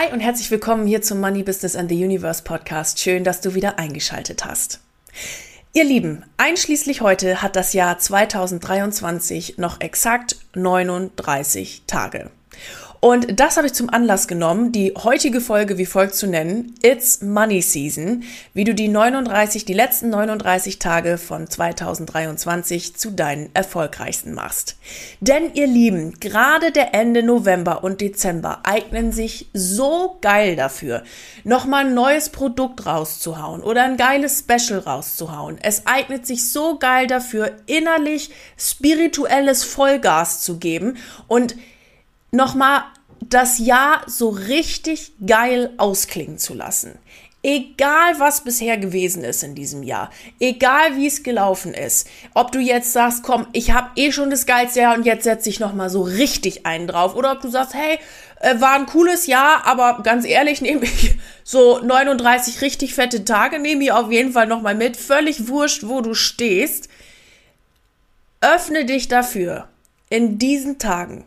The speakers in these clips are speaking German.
Hi und herzlich willkommen hier zum Money Business and the Universe Podcast. Schön, dass du wieder eingeschaltet hast. Ihr Lieben, einschließlich heute hat das Jahr 2023 noch exakt 39 Tage. Und das habe ich zum Anlass genommen, die heutige Folge wie folgt zu nennen. It's Money Season, wie du die 39, die letzten 39 Tage von 2023 zu deinen erfolgreichsten machst. Denn ihr Lieben, gerade der Ende November und Dezember eignen sich so geil dafür, nochmal ein neues Produkt rauszuhauen oder ein geiles Special rauszuhauen. Es eignet sich so geil dafür, innerlich spirituelles Vollgas zu geben und nochmal das Jahr so richtig geil ausklingen zu lassen. Egal was bisher gewesen ist in diesem Jahr, egal wie es gelaufen ist, ob du jetzt sagst, komm, ich habe eh schon das geilste Jahr und jetzt setze ich noch mal so richtig einen drauf, oder ob du sagst, hey, äh, war ein cooles Jahr, aber ganz ehrlich, nehme ich so 39 richtig fette Tage, nehme ich auf jeden Fall noch mal mit, völlig wurscht, wo du stehst. Öffne dich dafür in diesen Tagen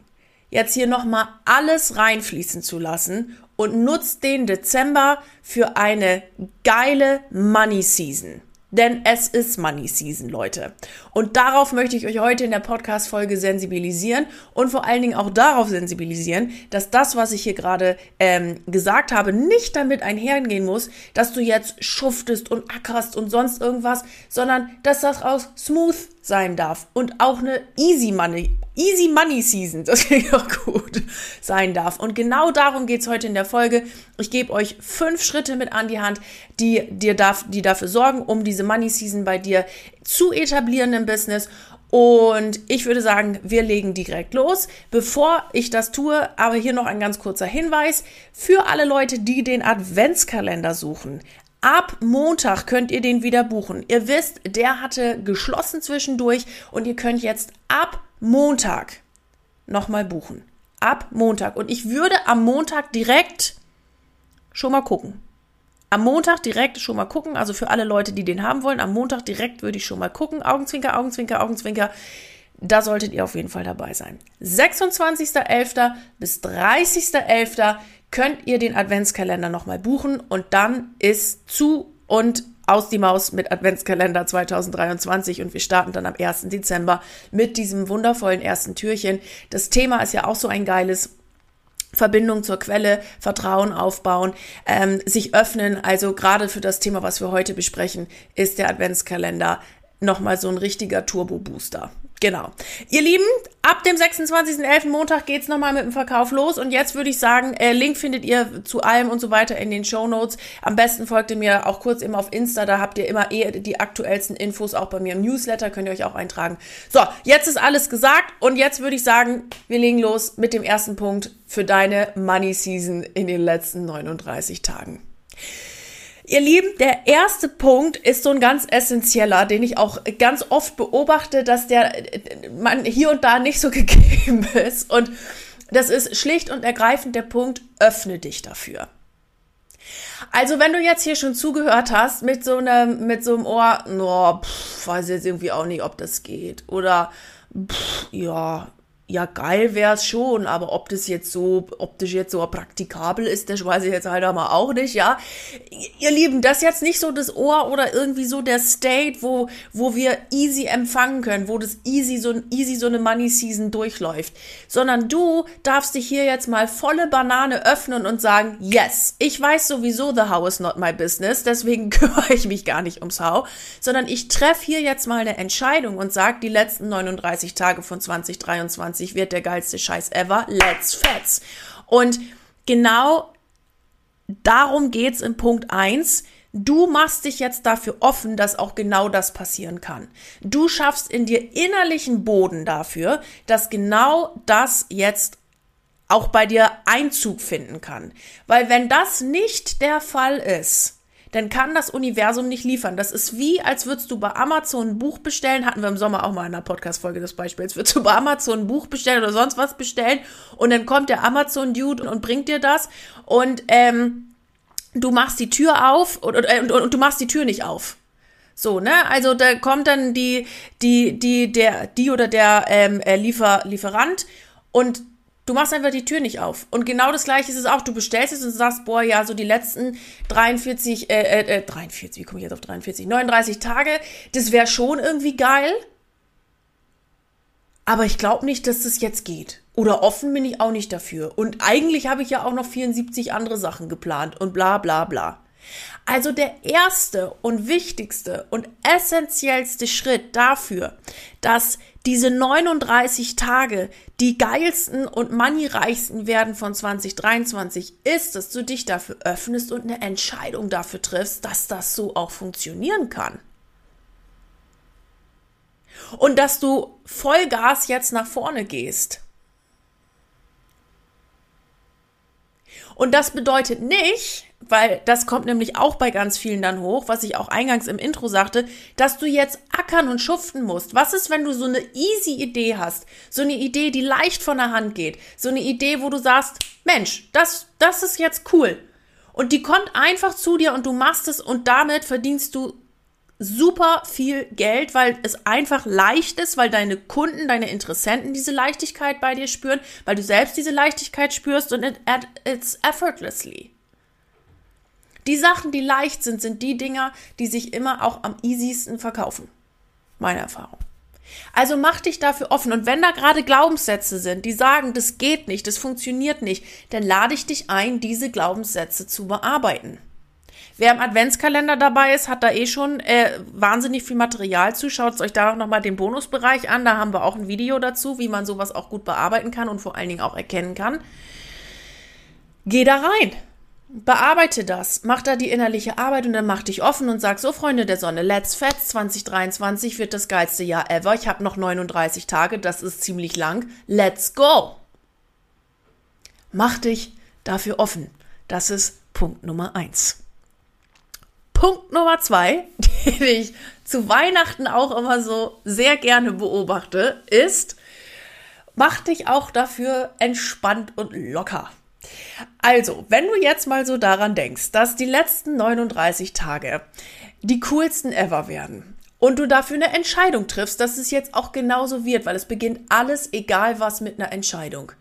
jetzt hier nochmal alles reinfließen zu lassen und nutzt den Dezember für eine geile Money Season. Denn es ist Money Season, Leute. Und darauf möchte ich euch heute in der Podcast-Folge sensibilisieren und vor allen Dingen auch darauf sensibilisieren, dass das, was ich hier gerade ähm, gesagt habe, nicht damit einhergehen muss, dass du jetzt schuftest und ackerst und sonst irgendwas, sondern dass das auch smooth sein darf und auch eine Easy Money, Easy Money Season, das klingt auch gut, sein darf. Und genau darum geht's heute in der Folge. Ich gebe euch fünf Schritte mit an die Hand, die dir darf, die dafür sorgen, um diese Money Season bei dir zu etablieren im Business. Und ich würde sagen, wir legen direkt los. Bevor ich das tue, aber hier noch ein ganz kurzer Hinweis für alle Leute, die den Adventskalender suchen. Ab Montag könnt ihr den wieder buchen. Ihr wisst, der hatte geschlossen zwischendurch und ihr könnt jetzt ab Montag nochmal buchen. Ab Montag. Und ich würde am Montag direkt schon mal gucken. Am Montag direkt schon mal gucken. Also für alle Leute, die den haben wollen, am Montag direkt würde ich schon mal gucken. Augenzwinker, Augenzwinker, Augenzwinker. Da solltet ihr auf jeden Fall dabei sein. 26.11. bis 30.11 könnt ihr den Adventskalender nochmal buchen und dann ist zu und aus die Maus mit Adventskalender 2023 und wir starten dann am 1. Dezember mit diesem wundervollen ersten Türchen. Das Thema ist ja auch so ein geiles. Verbindung zur Quelle, Vertrauen aufbauen, ähm, sich öffnen. Also gerade für das Thema, was wir heute besprechen, ist der Adventskalender nochmal so ein richtiger Turbo-Booster. Genau. Ihr Lieben, ab dem 26.11. Montag geht's nochmal mit dem Verkauf los und jetzt würde ich sagen, äh, Link findet ihr zu allem und so weiter in den Show Notes. Am besten folgt ihr mir auch kurz eben auf Insta, da habt ihr immer eh die aktuellsten Infos, auch bei mir im Newsletter, könnt ihr euch auch eintragen. So, jetzt ist alles gesagt und jetzt würde ich sagen, wir legen los mit dem ersten Punkt für deine Money Season in den letzten 39 Tagen. Ihr Lieben, der erste Punkt ist so ein ganz essentieller, den ich auch ganz oft beobachte, dass der man hier und da nicht so gegeben ist. Und das ist schlicht und ergreifend der Punkt, öffne dich dafür. Also wenn du jetzt hier schon zugehört hast mit so einem, mit so einem Ohr, no, pff, weiß jetzt irgendwie auch nicht, ob das geht. Oder, pff, ja, ja, geil wäre es schon, aber ob das jetzt so, ob das jetzt so praktikabel ist, das weiß ich jetzt halt aber auch nicht, ja. Ihr Lieben, das ist jetzt nicht so das Ohr oder irgendwie so der State, wo, wo wir easy empfangen können, wo das easy so, easy so eine Money Season durchläuft, sondern du darfst dich hier jetzt mal volle Banane öffnen und sagen, yes, ich weiß sowieso, the how is not my business, deswegen kümmere ich mich gar nicht ums How, sondern ich treffe hier jetzt mal eine Entscheidung und sage, die letzten 39 Tage von 2023 2020 wird der geilste Scheiß ever. Let's fetz. Und genau darum geht's in Punkt 1. Du machst dich jetzt dafür offen, dass auch genau das passieren kann. Du schaffst in dir innerlichen Boden dafür, dass genau das jetzt auch bei dir Einzug finden kann. Weil wenn das nicht der Fall ist, dann kann das Universum nicht liefern. Das ist wie, als würdest du bei Amazon ein Buch bestellen. Hatten wir im Sommer auch mal in einer Podcast-Folge das Beispiel. Als würdest du bei Amazon ein Buch bestellen oder sonst was bestellen und dann kommt der Amazon-Dude und bringt dir das und ähm, du machst die Tür auf und, und, und, und du machst die Tür nicht auf. So, ne? Also da kommt dann die, die, die, der, die oder der ähm, äh, Liefer, Lieferant und Du machst einfach die Tür nicht auf. Und genau das gleiche ist es auch. Du bestellst es und sagst, boah, ja, so die letzten 43, äh, äh, äh 43, wie komme ich jetzt auf 43? 39 Tage, das wäre schon irgendwie geil. Aber ich glaube nicht, dass das jetzt geht. Oder offen bin ich auch nicht dafür. Und eigentlich habe ich ja auch noch 74 andere Sachen geplant und bla bla bla. Also der erste und wichtigste und essentiellste Schritt dafür, dass diese 39 Tage die geilsten und moneyreichsten werden von 2023, ist, dass du dich dafür öffnest und eine Entscheidung dafür triffst, dass das so auch funktionieren kann. Und dass du Vollgas jetzt nach vorne gehst. Und das bedeutet nicht, weil das kommt nämlich auch bei ganz vielen dann hoch, was ich auch eingangs im Intro sagte, dass du jetzt ackern und schuften musst. Was ist, wenn du so eine easy Idee hast? So eine Idee, die leicht von der Hand geht. So eine Idee, wo du sagst, Mensch, das, das ist jetzt cool. Und die kommt einfach zu dir und du machst es und damit verdienst du super viel Geld, weil es einfach leicht ist, weil deine Kunden, deine Interessenten diese Leichtigkeit bei dir spüren, weil du selbst diese Leichtigkeit spürst und it, it's effortlessly. Die Sachen, die leicht sind, sind die Dinger, die sich immer auch am easiesten verkaufen. Meine Erfahrung. Also mach dich dafür offen. Und wenn da gerade Glaubenssätze sind, die sagen, das geht nicht, das funktioniert nicht, dann lade ich dich ein, diese Glaubenssätze zu bearbeiten. Wer im Adventskalender dabei ist, hat da eh schon äh, wahnsinnig viel Material zu. Schaut euch da auch nochmal den Bonusbereich an. Da haben wir auch ein Video dazu, wie man sowas auch gut bearbeiten kann und vor allen Dingen auch erkennen kann. Geh da rein. Bearbeite das, mach da die innerliche Arbeit und dann mach dich offen und sag so, Freunde der Sonne, let's fetz, 2023 wird das geilste Jahr ever. Ich habe noch 39 Tage, das ist ziemlich lang. Let's go! Mach dich dafür offen. Das ist Punkt Nummer eins. Punkt Nummer zwei, den ich zu Weihnachten auch immer so sehr gerne beobachte, ist, mach dich auch dafür entspannt und locker. Also, wenn du jetzt mal so daran denkst, dass die letzten 39 Tage die coolsten ever werden und du dafür eine Entscheidung triffst, dass es jetzt auch genauso wird, weil es beginnt alles, egal was, mit einer Entscheidung.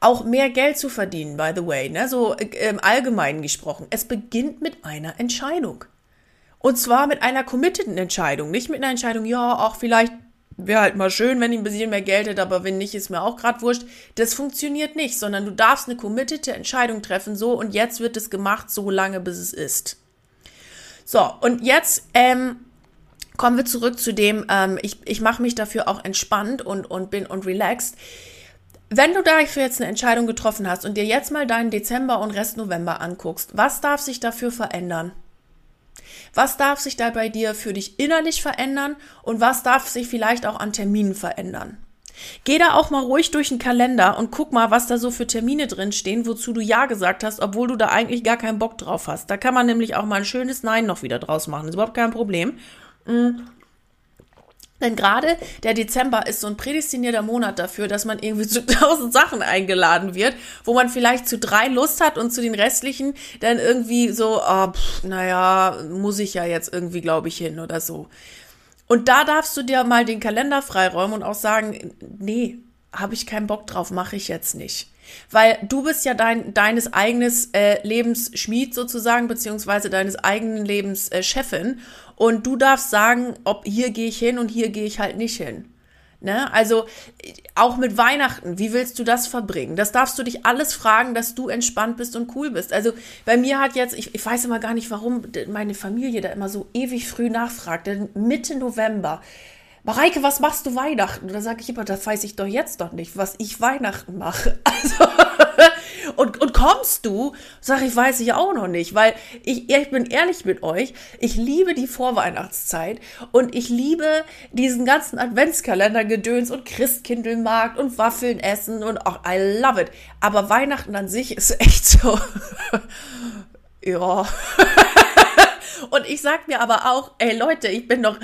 Auch mehr Geld zu verdienen, by the way, ne? so äh, im Allgemeinen gesprochen. Es beginnt mit einer Entscheidung. Und zwar mit einer committeden Entscheidung, nicht mit einer Entscheidung, ja, auch vielleicht wäre halt mal schön, wenn ich ein bisschen mehr Geld hätte, aber wenn nicht, ist mir auch gerade wurscht. Das funktioniert nicht, sondern du darfst eine committete Entscheidung treffen, so und jetzt wird es gemacht, so lange bis es ist. So, und jetzt ähm, kommen wir zurück zu dem, ähm, ich, ich mache mich dafür auch entspannt und, und bin und relaxed. Wenn du dafür jetzt eine Entscheidung getroffen hast und dir jetzt mal deinen Dezember und Rest November anguckst, was darf sich dafür verändern? Was darf sich da bei dir für dich innerlich verändern und was darf sich vielleicht auch an Terminen verändern? Geh da auch mal ruhig durch den Kalender und guck mal, was da so für Termine drin stehen, wozu du Ja gesagt hast, obwohl du da eigentlich gar keinen Bock drauf hast. Da kann man nämlich auch mal ein schönes Nein noch wieder draus machen. Ist überhaupt kein Problem. Mm. Denn gerade der Dezember ist so ein prädestinierter Monat dafür, dass man irgendwie zu tausend Sachen eingeladen wird, wo man vielleicht zu drei Lust hat und zu den restlichen dann irgendwie so, oh, pff, naja, muss ich ja jetzt irgendwie, glaube ich, hin oder so. Und da darfst du dir mal den Kalender freiräumen und auch sagen, nee, habe ich keinen Bock drauf, mache ich jetzt nicht. Weil du bist ja dein, deines eigenes äh, Lebens Schmied sozusagen, beziehungsweise deines eigenen Lebens äh, Chefin. Und du darfst sagen, ob hier gehe ich hin und hier gehe ich halt nicht hin. Ne? Also auch mit Weihnachten, wie willst du das verbringen? Das darfst du dich alles fragen, dass du entspannt bist und cool bist. Also bei mir hat jetzt, ich, ich weiß immer gar nicht, warum meine Familie da immer so ewig früh nachfragt, denn Mitte November. Mareike, was machst du Weihnachten? Und da sage ich immer, das weiß ich doch jetzt doch nicht, was ich Weihnachten mache. Also, und, und kommst du? Sag ich, weiß ich auch noch nicht, weil ich, ich bin ehrlich mit euch, ich liebe die Vorweihnachtszeit und ich liebe diesen ganzen Adventskalender-Gedöns und Christkindlmarkt und Waffeln essen und auch, I love it. Aber Weihnachten an sich ist echt so, ja. und ich sag mir aber auch, ey Leute, ich bin doch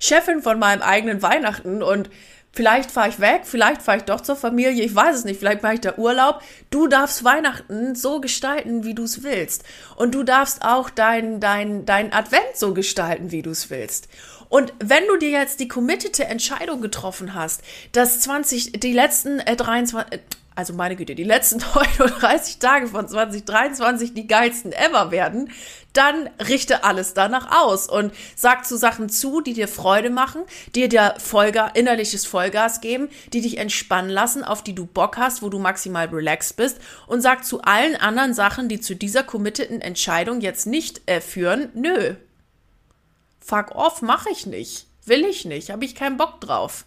Chefin von meinem eigenen Weihnachten und Vielleicht fahre ich weg, vielleicht fahre ich doch zur Familie, ich weiß es nicht, vielleicht mache ich da Urlaub. Du darfst Weihnachten so gestalten, wie du es willst. Und du darfst auch dein, dein, dein Advent so gestalten, wie du es willst. Und wenn du dir jetzt die committete Entscheidung getroffen hast, dass 20, die letzten äh, 23, äh, also meine Güte, die letzten 39 Tage von 2023 die geilsten ever werden, dann richte alles danach aus und sag zu Sachen zu, die dir Freude machen, dir der Vollgas, innerliches Vollgas geben, die dich entspannen lassen, auf die du Bock hast, wo du maximal relaxed bist und sag zu allen anderen Sachen, die zu dieser committeden Entscheidung jetzt nicht äh, führen, nö. Fuck off, mache ich nicht. Will ich nicht, habe ich keinen Bock drauf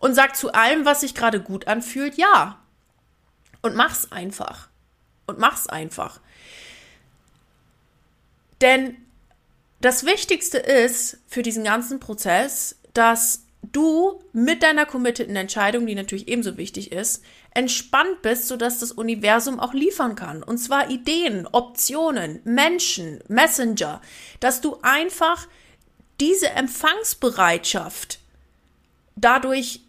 und sag zu allem, was sich gerade gut anfühlt, ja. Und mach's einfach. Und mach's einfach. Denn das Wichtigste ist für diesen ganzen Prozess, dass du mit deiner committeden Entscheidung, die natürlich ebenso wichtig ist, entspannt bist, sodass das Universum auch liefern kann. Und zwar Ideen, Optionen, Menschen, Messenger, dass du einfach diese Empfangsbereitschaft dadurch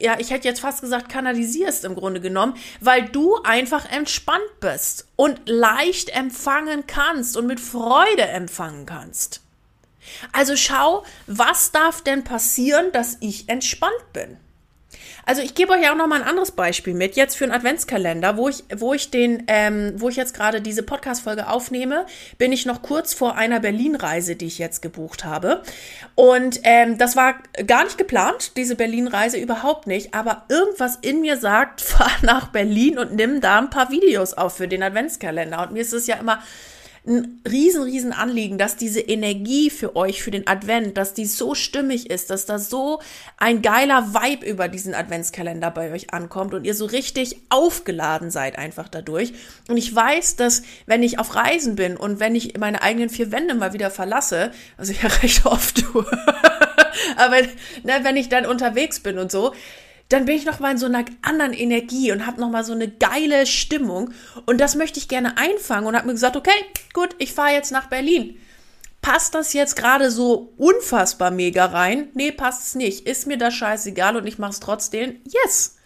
ja, ich hätte jetzt fast gesagt, kanalisierst im Grunde genommen, weil du einfach entspannt bist und leicht empfangen kannst und mit Freude empfangen kannst. Also schau, was darf denn passieren, dass ich entspannt bin? Also ich gebe euch auch noch mal ein anderes Beispiel mit, jetzt für einen Adventskalender, wo ich, wo ich den, ähm, wo ich jetzt gerade diese Podcast-Folge aufnehme, bin ich noch kurz vor einer Berlin-Reise, die ich jetzt gebucht habe. Und ähm, das war gar nicht geplant, diese Berlin-Reise überhaupt nicht, aber irgendwas in mir sagt, fahr nach Berlin und nimm da ein paar Videos auf für den Adventskalender. Und mir ist es ja immer ein riesen, riesen Anliegen, dass diese Energie für euch, für den Advent, dass die so stimmig ist, dass da so ein geiler Vibe über diesen Adventskalender bei euch ankommt und ihr so richtig aufgeladen seid einfach dadurch. Und ich weiß, dass wenn ich auf Reisen bin und wenn ich meine eigenen vier Wände mal wieder verlasse, also ich ja recht oft tue, aber ne, wenn ich dann unterwegs bin und so, dann bin ich noch mal in so einer anderen Energie und habe noch mal so eine geile Stimmung und das möchte ich gerne einfangen und habe mir gesagt, okay, gut, ich fahre jetzt nach Berlin. Passt das jetzt gerade so unfassbar mega rein? Nee, passt es nicht. Ist mir das scheißegal und ich mache es trotzdem? Yes.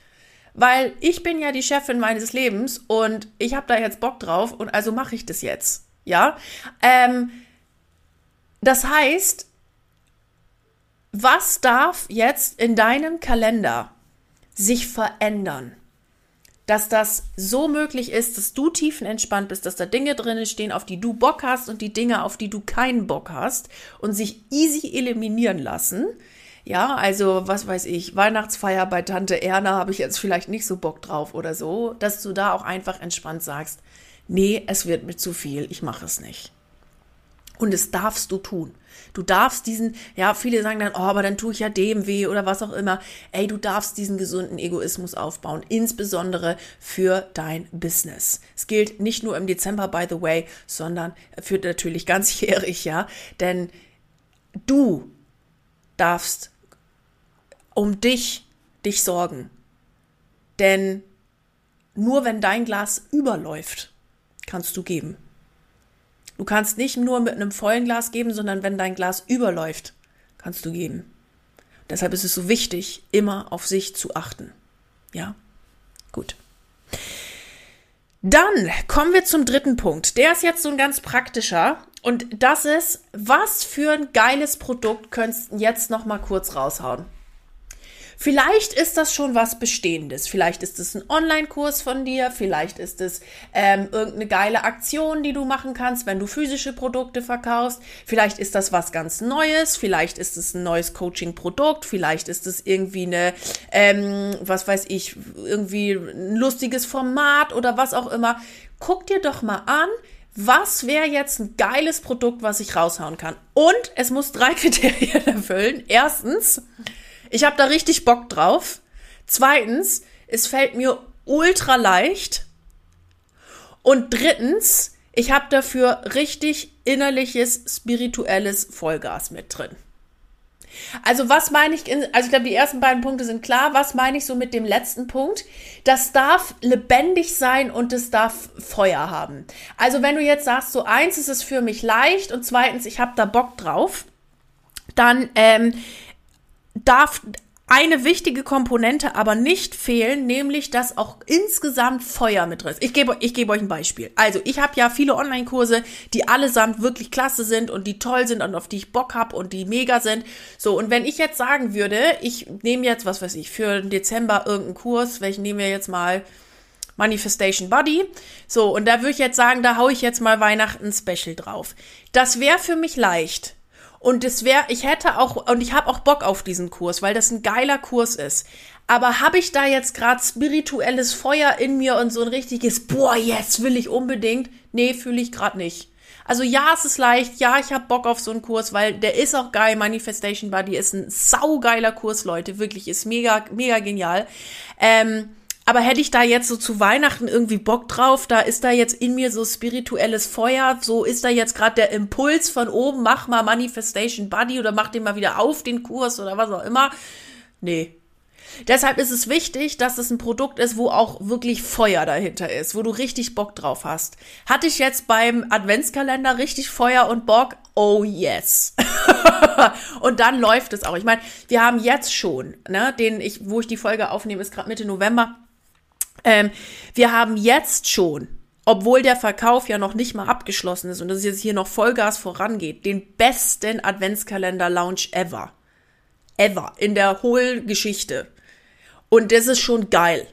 Weil ich bin ja die Chefin meines Lebens und ich habe da jetzt Bock drauf und also mache ich das jetzt. Ja? Ähm, das heißt, was darf jetzt in deinem Kalender sich verändern. Dass das so möglich ist, dass du tiefenentspannt bist, dass da Dinge drinnen stehen, auf die du Bock hast und die Dinge, auf die du keinen Bock hast und sich easy eliminieren lassen. Ja, also was weiß ich, Weihnachtsfeier bei Tante Erna habe ich jetzt vielleicht nicht so Bock drauf oder so, dass du da auch einfach entspannt sagst, nee, es wird mir zu viel, ich mache es nicht. Und es darfst du tun. Du darfst diesen, ja, viele sagen dann, oh, aber dann tue ich ja dem weh oder was auch immer. Ey, du darfst diesen gesunden Egoismus aufbauen, insbesondere für dein Business. Es gilt nicht nur im Dezember, by the way, sondern für natürlich ganzjährig, ja. Denn du darfst um dich, dich sorgen. Denn nur wenn dein Glas überläuft, kannst du geben. Du kannst nicht nur mit einem vollen Glas geben, sondern wenn dein Glas überläuft, kannst du geben. Deshalb ist es so wichtig, immer auf sich zu achten. Ja? Gut. Dann kommen wir zum dritten Punkt. Der ist jetzt so ein ganz praktischer. Und das ist, was für ein geiles Produkt könntest du jetzt noch mal kurz raushauen? Vielleicht ist das schon was Bestehendes. Vielleicht ist es ein Online-Kurs von dir. Vielleicht ist es ähm, irgendeine geile Aktion, die du machen kannst, wenn du physische Produkte verkaufst. Vielleicht ist das was ganz Neues. Vielleicht ist es ein neues Coaching-Produkt. Vielleicht ist es irgendwie eine, ähm, was weiß ich, irgendwie ein lustiges Format oder was auch immer. Guck dir doch mal an, was wäre jetzt ein geiles Produkt, was ich raushauen kann? Und es muss drei Kriterien erfüllen. Erstens, ich habe da richtig Bock drauf. Zweitens, es fällt mir ultra leicht. Und drittens, ich habe dafür richtig innerliches, spirituelles Vollgas mit drin. Also was meine ich, in, also ich glaube, die ersten beiden Punkte sind klar. Was meine ich so mit dem letzten Punkt? Das darf lebendig sein und es darf Feuer haben. Also wenn du jetzt sagst, so eins ist es für mich leicht und zweitens, ich habe da Bock drauf, dann ähm, darf eine wichtige Komponente aber nicht fehlen, nämlich dass auch insgesamt Feuer mit drin ist. Ich gebe ich gebe euch ein Beispiel. Also ich habe ja viele Online-Kurse, die allesamt wirklich klasse sind und die toll sind und auf die ich Bock habe und die mega sind. So und wenn ich jetzt sagen würde, ich nehme jetzt was weiß ich für den Dezember irgendeinen Kurs, welchen nehmen wir jetzt mal Manifestation Body. So und da würde ich jetzt sagen, da hau ich jetzt mal Weihnachten Special drauf. Das wäre für mich leicht und es wäre, ich hätte auch, und ich habe auch Bock auf diesen Kurs, weil das ein geiler Kurs ist. Aber habe ich da jetzt gerade spirituelles Feuer in mir und so ein richtiges, boah, jetzt will ich unbedingt? Nee, fühle ich gerade nicht. Also ja, es ist leicht, ja, ich habe Bock auf so einen Kurs, weil der ist auch geil. Manifestation Buddy ist ein saugeiler Kurs, Leute, wirklich, ist mega, mega genial. Ähm, aber hätte ich da jetzt so zu Weihnachten irgendwie Bock drauf, da ist da jetzt in mir so spirituelles Feuer, so ist da jetzt gerade der Impuls von oben, mach mal Manifestation Buddy oder mach den mal wieder auf den Kurs oder was auch immer. Nee. Deshalb ist es wichtig, dass es ein Produkt ist, wo auch wirklich Feuer dahinter ist, wo du richtig Bock drauf hast. Hatte ich jetzt beim Adventskalender richtig Feuer und Bock? Oh yes. und dann läuft es auch. Ich meine, wir haben jetzt schon, ne, den ich, wo ich die Folge aufnehme, ist gerade Mitte November ähm, wir haben jetzt schon, obwohl der Verkauf ja noch nicht mal abgeschlossen ist und es jetzt hier noch Vollgas vorangeht, den besten Adventskalender-Lounge ever. Ever. In der Hohlgeschichte. Und das ist schon geil.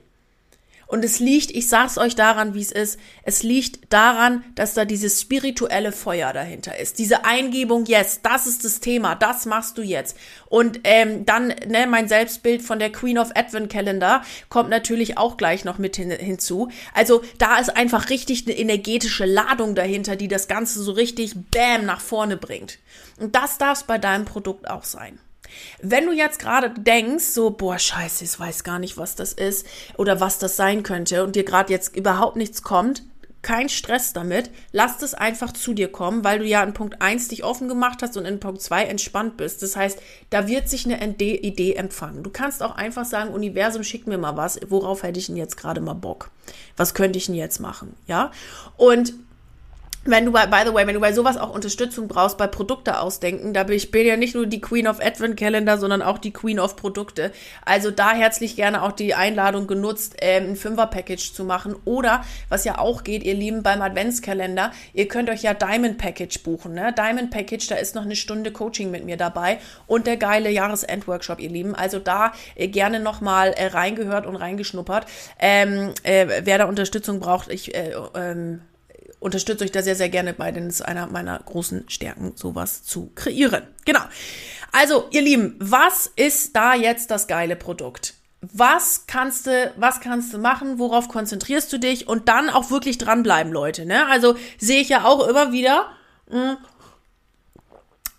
Und es liegt, ich sag's euch daran, wie es ist, es liegt daran, dass da dieses spirituelle Feuer dahinter ist. Diese Eingebung, yes, das ist das Thema, das machst du jetzt. Und ähm, dann, ne, mein Selbstbild von der Queen of Advent Calendar kommt natürlich auch gleich noch mit hin, hinzu. Also da ist einfach richtig eine energetische Ladung dahinter, die das Ganze so richtig bam nach vorne bringt. Und das darf es bei deinem Produkt auch sein. Wenn du jetzt gerade denkst, so, boah, scheiße, ich weiß gar nicht, was das ist oder was das sein könnte und dir gerade jetzt überhaupt nichts kommt, kein Stress damit. Lass es einfach zu dir kommen, weil du ja in Punkt 1 dich offen gemacht hast und in Punkt 2 entspannt bist. Das heißt, da wird sich eine Idee empfangen. Du kannst auch einfach sagen, Universum, schick mir mal was. Worauf hätte ich denn jetzt gerade mal Bock? Was könnte ich denn jetzt machen? Ja? Und wenn du bei, by the way, wenn du bei sowas auch Unterstützung brauchst, bei Produkte ausdenken, da bin ich bin ja nicht nur die Queen of Advent Calendar, sondern auch die Queen of Produkte. Also da herzlich gerne auch die Einladung genutzt, ähm, ein Fünfer-Package zu machen. Oder, was ja auch geht, ihr Lieben, beim Adventskalender, ihr könnt euch ja Diamond Package buchen. Ne? Diamond Package, da ist noch eine Stunde Coaching mit mir dabei und der geile Jahresendworkshop, ihr Lieben. Also da äh, gerne nochmal äh, reingehört und reingeschnuppert. Ähm, äh, wer da Unterstützung braucht, ich äh, ähm, unterstütze euch da sehr, sehr gerne bei, denn es ist einer meiner großen Stärken, sowas zu kreieren. Genau. Also, ihr Lieben, was ist da jetzt das geile Produkt? Was kannst du, was kannst du machen? Worauf konzentrierst du dich? Und dann auch wirklich dranbleiben, Leute, ne? Also, sehe ich ja auch immer wieder, mh, hm,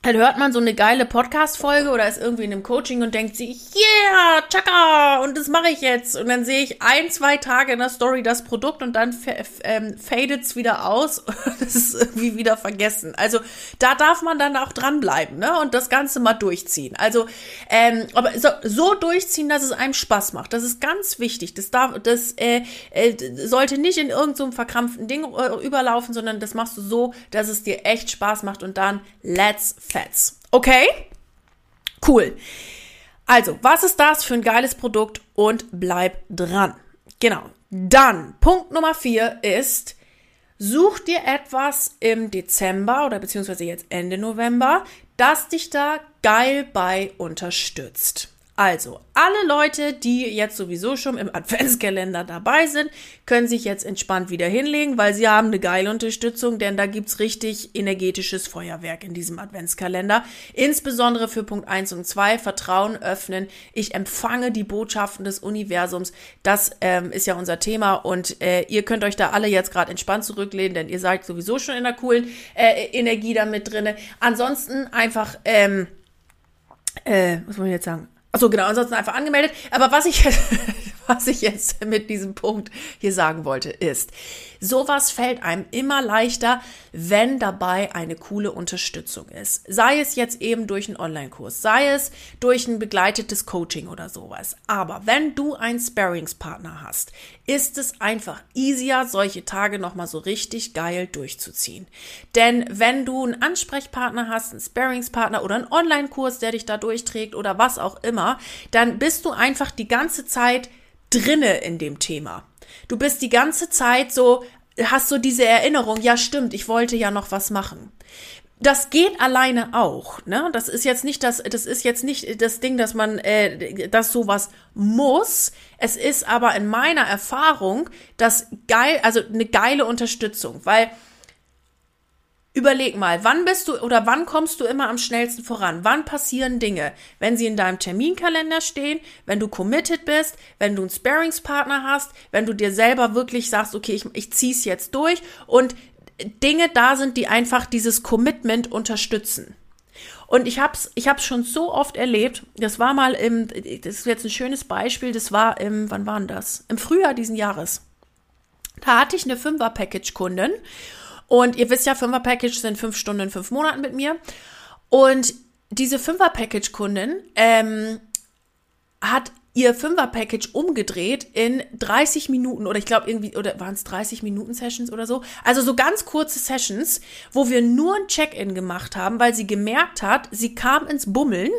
dann hört man so eine geile Podcast-Folge oder ist irgendwie in einem Coaching und denkt sich, yeah, tschakka, und das mache ich jetzt. Und dann sehe ich ein, zwei Tage in der Story das Produkt und dann ähm, fadet's wieder aus. das ist irgendwie wieder vergessen. Also da darf man dann auch dranbleiben, ne? Und das Ganze mal durchziehen. Also, ähm, aber so, so durchziehen, dass es einem Spaß macht. Das ist ganz wichtig. Das darf, das äh, äh, sollte nicht in irgendeinem so verkrampften Ding äh, überlaufen, sondern das machst du so, dass es dir echt Spaß macht und dann let's Fats. Okay? Cool. Also, was ist das für ein geiles Produkt und bleib dran. Genau. Dann, Punkt Nummer vier ist, such dir etwas im Dezember oder beziehungsweise jetzt Ende November, das dich da geil bei unterstützt. Also, alle Leute, die jetzt sowieso schon im Adventskalender dabei sind, können sich jetzt entspannt wieder hinlegen, weil sie haben eine geile Unterstützung, denn da gibt's richtig energetisches Feuerwerk in diesem Adventskalender. Insbesondere für Punkt 1 und 2, Vertrauen öffnen. Ich empfange die Botschaften des Universums. Das ähm, ist ja unser Thema und äh, ihr könnt euch da alle jetzt gerade entspannt zurücklehnen, denn ihr seid sowieso schon in einer coolen äh, Energie da mit drinne. Ansonsten einfach, ähm, äh, was wollen wir jetzt sagen? Achso, genau, ansonsten einfach angemeldet. Aber was ich, was ich jetzt mit diesem Punkt hier sagen wollte, ist, sowas fällt einem immer leichter, wenn dabei eine coole Unterstützung ist. Sei es jetzt eben durch einen Online-Kurs, sei es durch ein begleitetes Coaching oder sowas. Aber wenn du einen Sparringspartner hast, ist es einfach easier, solche Tage nochmal so richtig geil durchzuziehen. Denn wenn du einen Ansprechpartner hast, einen Sparringspartner oder einen Online-Kurs, der dich da durchträgt oder was auch immer, dann bist du einfach die ganze Zeit drinne in dem Thema. Du bist die ganze Zeit so, hast so diese Erinnerung, ja stimmt, ich wollte ja noch was machen. Das geht alleine auch, ne? Das ist jetzt nicht das, das ist jetzt nicht das Ding, dass man, äh, dass sowas muss. Es ist aber in meiner Erfahrung das geil, also eine geile Unterstützung, weil Überleg mal, wann bist du oder wann kommst du immer am schnellsten voran? Wann passieren Dinge? Wenn sie in deinem Terminkalender stehen, wenn du committed bist, wenn du einen Sparingspartner hast, wenn du dir selber wirklich sagst, okay, ich, ich zieh's jetzt durch und Dinge da sind, die einfach dieses Commitment unterstützen. Und ich hab's, ich hab's schon so oft erlebt. Das war mal im, das ist jetzt ein schönes Beispiel. Das war im, wann war das? Im Frühjahr diesen Jahres. Da hatte ich eine Fünfer-Package-Kundin und ihr wisst ja, Fünfer-Package sind fünf Stunden in fünf Monaten mit mir. Und diese Fünfer-Package-Kundin ähm, hat ihr Fünfer-Package umgedreht in 30 Minuten oder ich glaube irgendwie, oder waren es 30 Minuten Sessions oder so? Also so ganz kurze Sessions, wo wir nur ein Check-in gemacht haben, weil sie gemerkt hat, sie kam ins Bummeln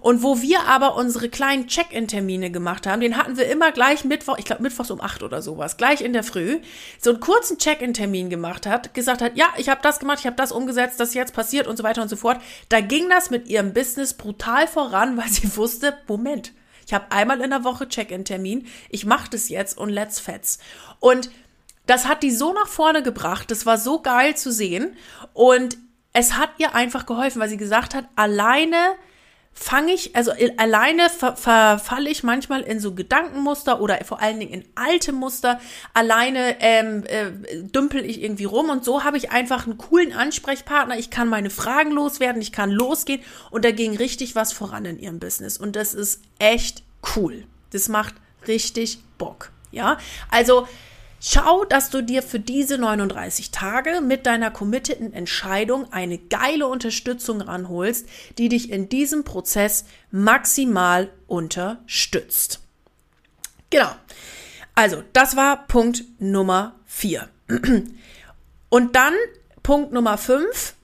und wo wir aber unsere kleinen Check-in-Termine gemacht haben, den hatten wir immer gleich Mittwoch, ich glaube Mittwochs um acht oder sowas, gleich in der Früh, so einen kurzen Check-in-Termin gemacht hat, gesagt hat, ja, ich habe das gemacht, ich habe das umgesetzt, das jetzt passiert und so weiter und so fort. Da ging das mit ihrem Business brutal voran, weil sie wusste, Moment, ich habe einmal in der Woche Check-in-Termin, ich mache das jetzt und let's fetz. Und das hat die so nach vorne gebracht, das war so geil zu sehen und es hat ihr einfach geholfen, weil sie gesagt hat, alleine fange ich, also alleine ver, verfalle ich manchmal in so Gedankenmuster oder vor allen Dingen in alte Muster. Alleine ähm, äh, dümpel ich irgendwie rum und so habe ich einfach einen coolen Ansprechpartner. Ich kann meine Fragen loswerden, ich kann losgehen und da ging richtig was voran in ihrem Business und das ist echt cool. Das macht richtig Bock. Ja, also Schau, dass du dir für diese 39 Tage mit deiner committeden Entscheidung eine geile Unterstützung ranholst, die dich in diesem Prozess maximal unterstützt. Genau. Also, das war Punkt Nummer 4. Und dann Punkt Nummer 5.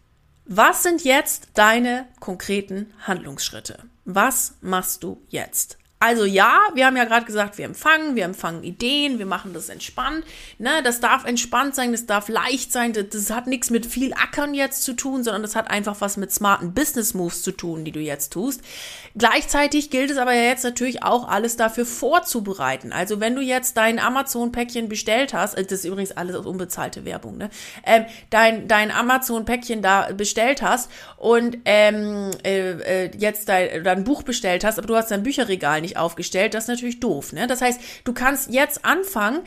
Was sind jetzt deine konkreten Handlungsschritte? Was machst du jetzt? Also ja, wir haben ja gerade gesagt, wir empfangen, wir empfangen Ideen, wir machen das entspannt. Ne, das darf entspannt sein, das darf leicht sein. Das, das, hat nichts mit viel Ackern jetzt zu tun, sondern das hat einfach was mit smarten Business Moves zu tun, die du jetzt tust. Gleichzeitig gilt es aber ja jetzt natürlich auch alles dafür vorzubereiten. Also wenn du jetzt dein Amazon-Päckchen bestellt hast, äh, das ist übrigens alles aus unbezahlte Werbung, ne? Ähm, dein dein Amazon-Päckchen da bestellt hast und ähm, äh, äh, jetzt dein, dein Buch bestellt hast, aber du hast dein Bücherregal nicht nicht aufgestellt, das ist natürlich doof. Ne? Das heißt, du kannst jetzt anfangen,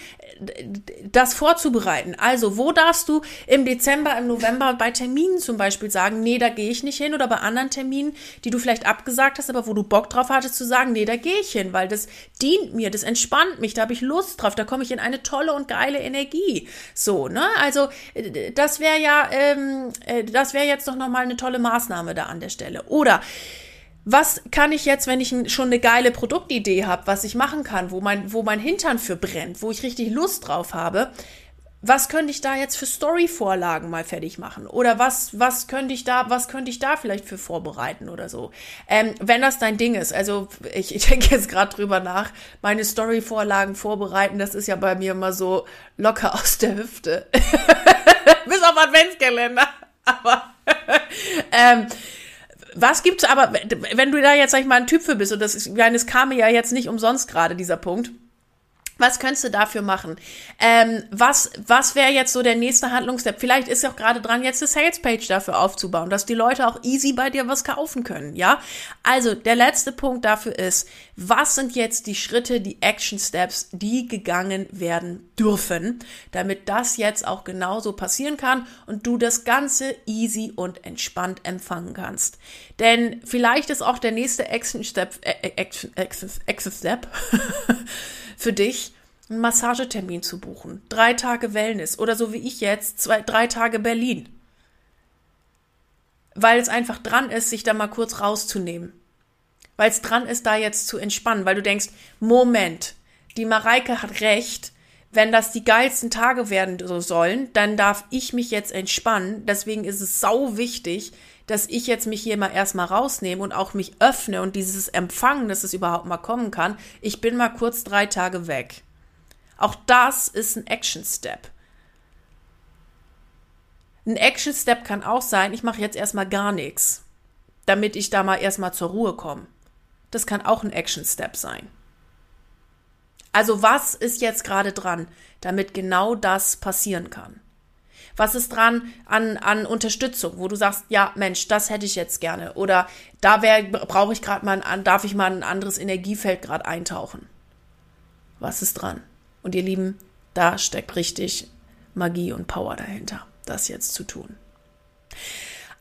das vorzubereiten. Also, wo darfst du im Dezember, im November bei Terminen zum Beispiel sagen, nee, da gehe ich nicht hin oder bei anderen Terminen, die du vielleicht abgesagt hast, aber wo du Bock drauf hattest zu sagen, nee, da gehe ich hin, weil das dient mir, das entspannt mich, da habe ich Lust drauf, da komme ich in eine tolle und geile Energie. So, ne? Also, das wäre ja, ähm, äh, das wäre jetzt doch nochmal eine tolle Maßnahme da an der Stelle. Oder was kann ich jetzt, wenn ich schon eine geile Produktidee habe, was ich machen kann, wo mein, wo mein Hintern für brennt, wo ich richtig Lust drauf habe, was könnte ich da jetzt für Story-Vorlagen mal fertig machen? Oder was, was könnte ich da, was könnte ich da vielleicht für vorbereiten oder so? Ähm, wenn das dein Ding ist, also ich, ich denke jetzt gerade drüber nach, meine Story-Vorlagen vorbereiten, das ist ja bei mir immer so locker aus der Hüfte. Bis auf Adventskalender. Aber ähm, was gibt's aber, wenn du da jetzt, sag ich mal, ein Typ für bist, und das ist, ich meine, es kam mir ja jetzt nicht umsonst gerade, dieser Punkt. Was könntest du dafür machen? Ähm, was was wäre jetzt so der nächste Handlungsstep? Vielleicht ist ja auch gerade dran, jetzt eine Salespage dafür aufzubauen, dass die Leute auch easy bei dir was kaufen können, ja? Also, der letzte Punkt dafür ist, was sind jetzt die Schritte, die Action Steps, die gegangen werden dürfen, damit das jetzt auch genauso passieren kann und du das Ganze easy und entspannt empfangen kannst. Denn vielleicht ist auch der nächste Action Step, äh, Action, Action, Action Step für dich, einen Massagetermin zu buchen. Drei Tage Wellness oder so wie ich jetzt, zwei, drei Tage Berlin. Weil es einfach dran ist, sich da mal kurz rauszunehmen. Weil es dran ist, da jetzt zu entspannen. Weil du denkst, Moment, die Mareike hat recht. Wenn das die geilsten Tage werden sollen, dann darf ich mich jetzt entspannen. Deswegen ist es sau wichtig, dass ich jetzt mich hier mal erstmal rausnehme und auch mich öffne und dieses Empfangen, dass es überhaupt mal kommen kann. Ich bin mal kurz drei Tage weg. Auch das ist ein Action Step. Ein Action Step kann auch sein, ich mache jetzt erstmal gar nichts, damit ich da mal erstmal zur Ruhe komme. Das kann auch ein Action Step sein. Also was ist jetzt gerade dran, damit genau das passieren kann? Was ist dran an, an Unterstützung, wo du sagst, ja, Mensch, das hätte ich jetzt gerne. Oder da brauche ich gerade mal ein, darf ich mal ein anderes Energiefeld gerade eintauchen. Was ist dran? Und ihr Lieben, da steckt richtig Magie und Power dahinter, das jetzt zu tun.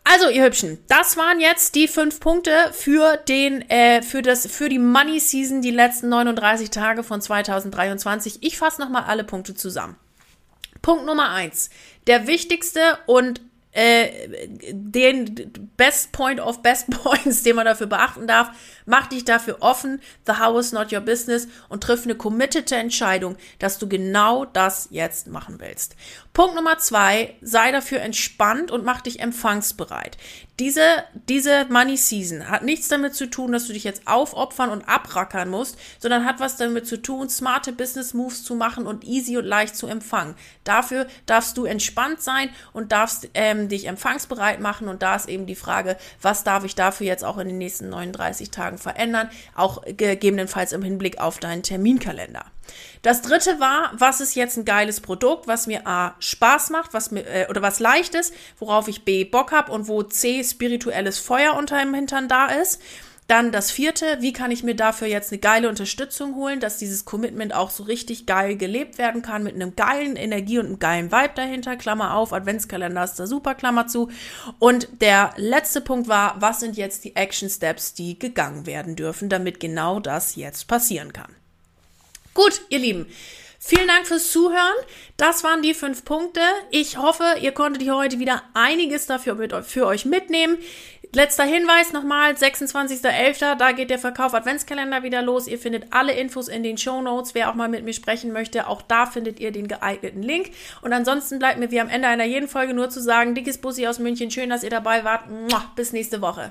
Also, ihr Hübschen, das waren jetzt die fünf Punkte für den, äh, für das, für die Money Season, die letzten 39 Tage von 2023. Ich fasse nochmal alle Punkte zusammen. Punkt Nummer eins. Der wichtigste und äh, den Best Point of Best Points, den man dafür beachten darf, mach dich dafür offen. The house is not your business und triff eine committete Entscheidung, dass du genau das jetzt machen willst. Punkt Nummer zwei, sei dafür entspannt und mach dich empfangsbereit. Diese, diese Money Season hat nichts damit zu tun, dass du dich jetzt aufopfern und abrackern musst, sondern hat was damit zu tun, smarte Business Moves zu machen und easy und leicht zu empfangen. Dafür darfst du entspannt sein und darfst ähm, dich empfangsbereit machen und da ist eben die Frage, was darf ich dafür jetzt auch in den nächsten 39 Tagen verändern, auch gegebenenfalls im Hinblick auf deinen Terminkalender. Das dritte war, was ist jetzt ein geiles Produkt, was mir A Spaß macht, was mir äh, oder was leicht ist, worauf ich B Bock habe und wo C spirituelles Feuer unter dem Hintern da ist. Dann das vierte, wie kann ich mir dafür jetzt eine geile Unterstützung holen, dass dieses Commitment auch so richtig geil gelebt werden kann mit einem geilen Energie und einem geilen Vibe dahinter, Klammer auf, Adventskalender ist da super, Klammer zu. Und der letzte Punkt war, was sind jetzt die Action Steps, die gegangen werden dürfen, damit genau das jetzt passieren kann. Gut, ihr Lieben. Vielen Dank fürs Zuhören. Das waren die fünf Punkte. Ich hoffe, ihr konntet hier heute wieder einiges dafür mit, für euch mitnehmen. Letzter Hinweis nochmal, 26.11., da geht der Verkauf Adventskalender wieder los. Ihr findet alle Infos in den Show Notes. Wer auch mal mit mir sprechen möchte, auch da findet ihr den geeigneten Link. Und ansonsten bleibt mir wie am Ende einer jeden Folge nur zu sagen, dickes Bussi aus München, schön, dass ihr dabei wart. Bis nächste Woche.